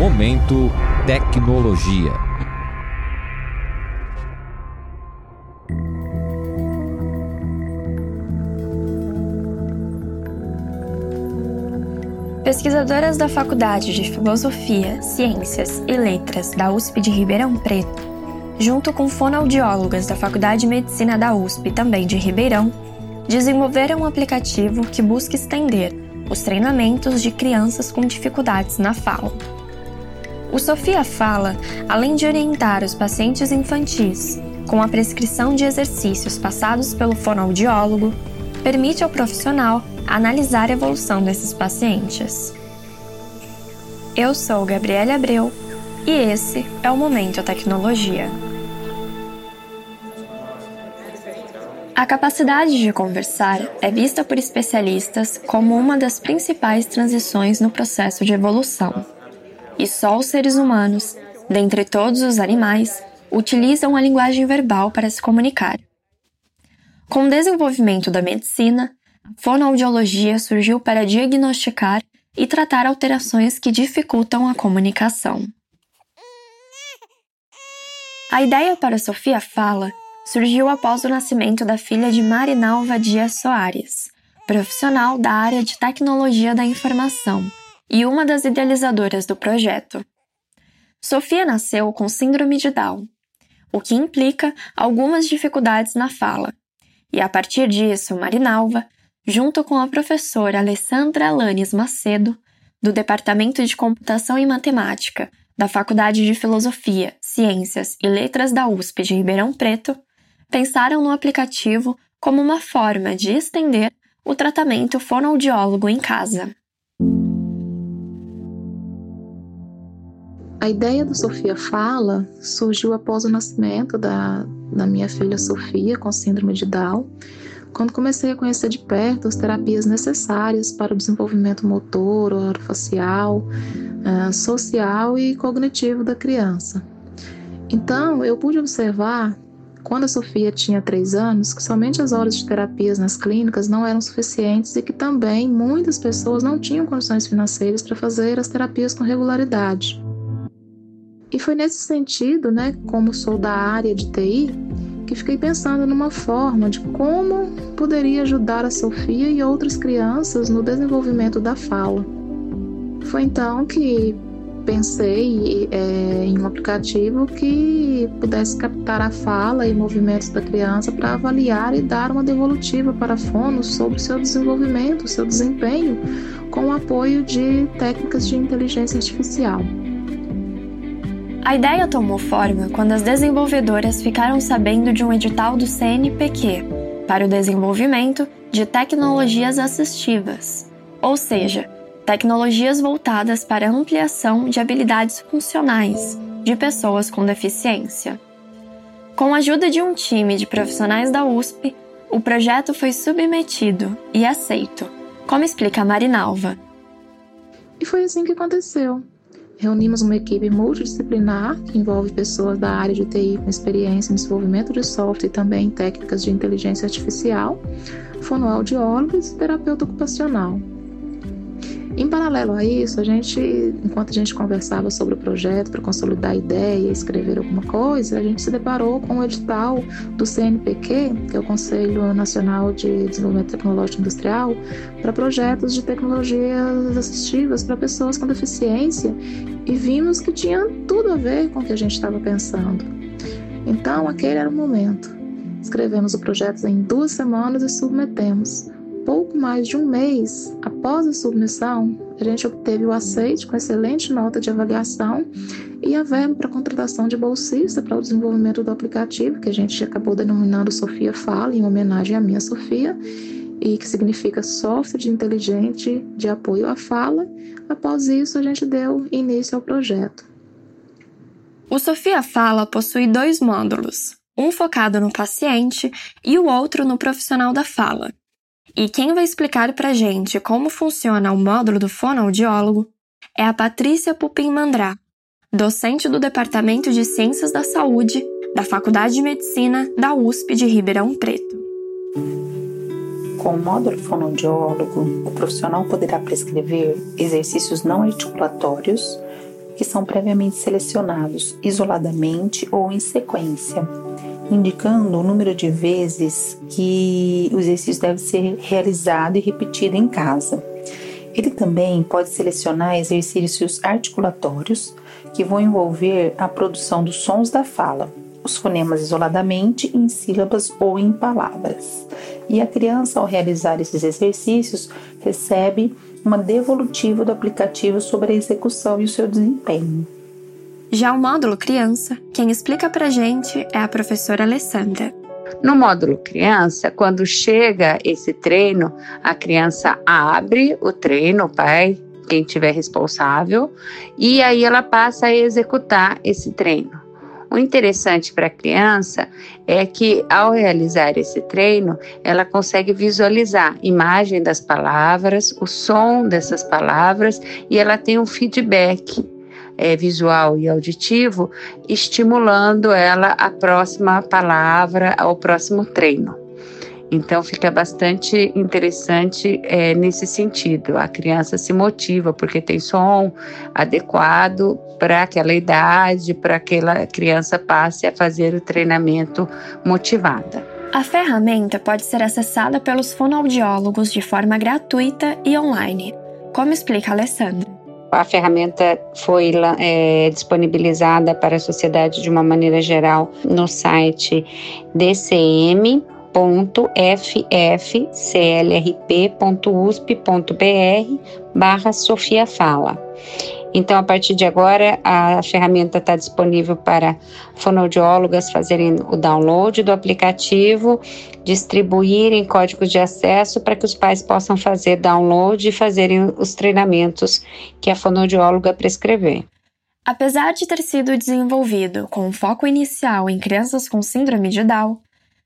Momento Tecnologia. Pesquisadoras da Faculdade de Filosofia, Ciências e Letras da USP de Ribeirão Preto, junto com fonoaudiólogas da Faculdade de Medicina da USP, também de Ribeirão, desenvolveram um aplicativo que busca estender os treinamentos de crianças com dificuldades na fala. O Sofia Fala, além de orientar os pacientes infantis com a prescrição de exercícios passados pelo fonoaudiólogo, permite ao profissional analisar a evolução desses pacientes. Eu sou Gabriela Abreu e esse é o Momento Tecnologia. A capacidade de conversar é vista por especialistas como uma das principais transições no processo de evolução. E só os seres humanos, dentre todos os animais, utilizam a linguagem verbal para se comunicar. Com o desenvolvimento da medicina, a fonoaudiologia surgiu para diagnosticar e tratar alterações que dificultam a comunicação. A ideia para Sofia Fala surgiu após o nascimento da filha de Marinalva Dias Soares, profissional da área de tecnologia da informação e uma das idealizadoras do projeto. Sofia nasceu com síndrome de Down, o que implica algumas dificuldades na fala, e a partir disso, Marinalva junto com a professora Alessandra Alanes Macedo, do Departamento de Computação e Matemática da Faculdade de Filosofia, Ciências e Letras da USP de Ribeirão Preto, pensaram no aplicativo como uma forma de estender o tratamento fonoaudiólogo em casa. A ideia do Sofia Fala surgiu após o nascimento da, da minha filha Sofia com síndrome de Down quando comecei a conhecer de perto as terapias necessárias para o desenvolvimento motor, orofacial, uh, social e cognitivo da criança. Então, eu pude observar, quando a Sofia tinha três anos, que somente as horas de terapias nas clínicas não eram suficientes e que também muitas pessoas não tinham condições financeiras para fazer as terapias com regularidade. E foi nesse sentido, né, como sou da área de TI, que fiquei pensando numa forma de como poderia ajudar a Sofia e outras crianças no desenvolvimento da fala. Foi então que pensei é, em um aplicativo que pudesse captar a fala e movimentos da criança para avaliar e dar uma devolutiva para a fono sobre seu desenvolvimento, seu desempenho, com o apoio de técnicas de inteligência artificial. A ideia tomou forma quando as desenvolvedoras ficaram sabendo de um edital do CNPq para o desenvolvimento de tecnologias assistivas, ou seja, tecnologias voltadas para a ampliação de habilidades funcionais de pessoas com deficiência. Com a ajuda de um time de profissionais da USP, o projeto foi submetido e aceito, como explica a Marinalva. E foi assim que aconteceu. Reunimos uma equipe multidisciplinar que envolve pessoas da área de TI com experiência em desenvolvimento de software e também técnicas de inteligência artificial, fonoaudiólogos e terapeuta ocupacional. Em paralelo a isso, a gente, enquanto a gente conversava sobre o projeto para consolidar a ideia escrever alguma coisa, a gente se deparou com o edital do CNPq, que é o Conselho Nacional de Desenvolvimento Tecnológico Industrial, para projetos de tecnologias assistivas para pessoas com deficiência, e vimos que tinha tudo a ver com o que a gente estava pensando. Então, aquele era o momento. Escrevemos o projeto em duas semanas e submetemos pouco mais de um mês após a submissão, a gente obteve o aceite com excelente nota de avaliação e a verba para contratação de bolsista para o desenvolvimento do aplicativo, que a gente acabou denominando Sofia Fala, em homenagem à minha Sofia, e que significa software inteligente de apoio à fala. Após isso, a gente deu início ao projeto. O Sofia Fala possui dois módulos, um focado no paciente e o outro no profissional da fala. E quem vai explicar pra gente como funciona o módulo do fonoaudiólogo é a Patrícia Pupim Mandrá, docente do Departamento de Ciências da Saúde da Faculdade de Medicina da USP de Ribeirão Preto. Com o módulo fonoaudiólogo, o profissional poderá prescrever exercícios não articulatórios que são previamente selecionados isoladamente ou em sequência, indicando o número de vezes que o exercício deve ser realizado e repetido em casa. Ele também pode selecionar exercícios articulatórios que vão envolver a produção dos sons da fala, os fonemas isoladamente em sílabas ou em palavras. E a criança, ao realizar esses exercícios, recebe uma devolutiva do aplicativo sobre a execução e o seu desempenho. Já o módulo criança, quem explica pra gente é a professora Alessandra. No módulo criança, quando chega esse treino, a criança abre o treino, o pai, quem tiver responsável, e aí ela passa a executar esse treino. O interessante para a criança é que, ao realizar esse treino, ela consegue visualizar imagem das palavras, o som dessas palavras e ela tem um feedback é, visual e auditivo, estimulando ela a próxima palavra, ao próximo treino. Então fica bastante interessante é, nesse sentido. A criança se motiva porque tem som adequado para aquela idade, para que aquela criança passe a fazer o treinamento motivada. A ferramenta pode ser acessada pelos fonoaudiólogos de forma gratuita e online, como explica a Alessandra. A ferramenta foi é, disponibilizada para a sociedade de uma maneira geral no site DCM barra Sofia Fala. Então, a partir de agora, a ferramenta está disponível para fonoaudiólogas fazerem o download do aplicativo, distribuírem códigos de acesso para que os pais possam fazer download e fazerem os treinamentos que a fonoaudióloga prescrever. Apesar de ter sido desenvolvido com um foco inicial em crianças com síndrome de Down,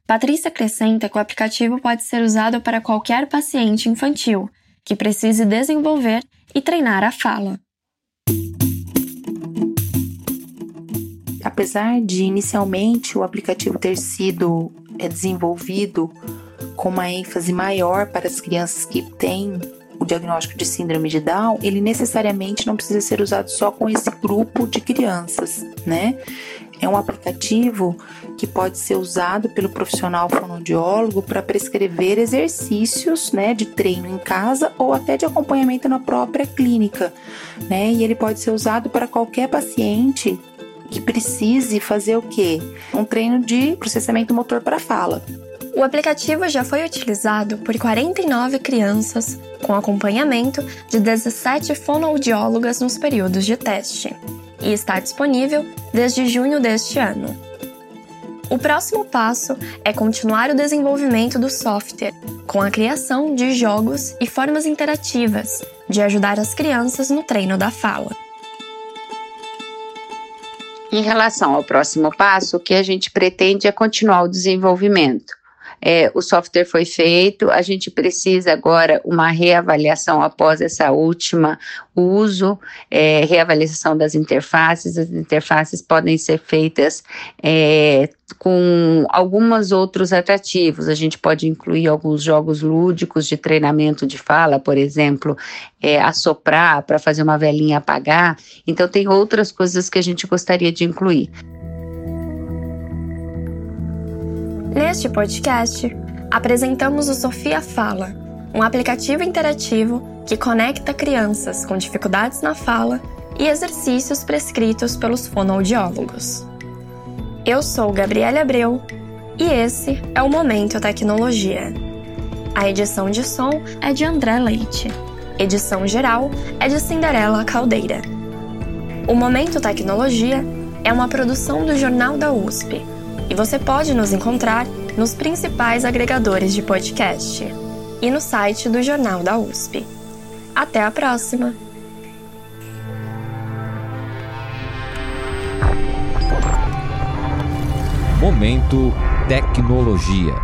Patrícia acrescenta que o aplicativo pode ser usado para qualquer paciente infantil que precise desenvolver e treinar a fala. Apesar de inicialmente o aplicativo ter sido é, desenvolvido com uma ênfase maior para as crianças que têm o diagnóstico de síndrome de Down, ele necessariamente não precisa ser usado só com esse grupo de crianças, né? É um aplicativo que pode ser usado pelo profissional fonoaudiólogo para prescrever exercícios, né, de treino em casa ou até de acompanhamento na própria clínica, né? E ele pode ser usado para qualquer paciente que precise fazer o quê? Um treino de processamento motor para fala. O aplicativo já foi utilizado por 49 crianças, com acompanhamento de 17 fonoaudiólogas nos períodos de teste, e está disponível desde junho deste ano. O próximo passo é continuar o desenvolvimento do software, com a criação de jogos e formas interativas de ajudar as crianças no treino da fala. Em relação ao próximo passo, o que a gente pretende é continuar o desenvolvimento é, o software foi feito, a gente precisa agora uma reavaliação após essa última uso, é, reavaliação das interfaces. As interfaces podem ser feitas é, com alguns outros atrativos. A gente pode incluir alguns jogos lúdicos de treinamento de fala, por exemplo, é, assoprar para fazer uma velhinha apagar. Então, tem outras coisas que a gente gostaria de incluir. Neste podcast, apresentamos o Sofia Fala, um aplicativo interativo que conecta crianças com dificuldades na fala e exercícios prescritos pelos fonoaudiólogos. Eu sou Gabriela Abreu e esse é o Momento Tecnologia. A edição de som é de André Leite. Edição geral é de Cinderela Caldeira. O Momento Tecnologia é uma produção do Jornal da USP e você pode nos encontrar nos principais agregadores de podcast e no site do Jornal da USP. Até a próxima! Momento Tecnologia.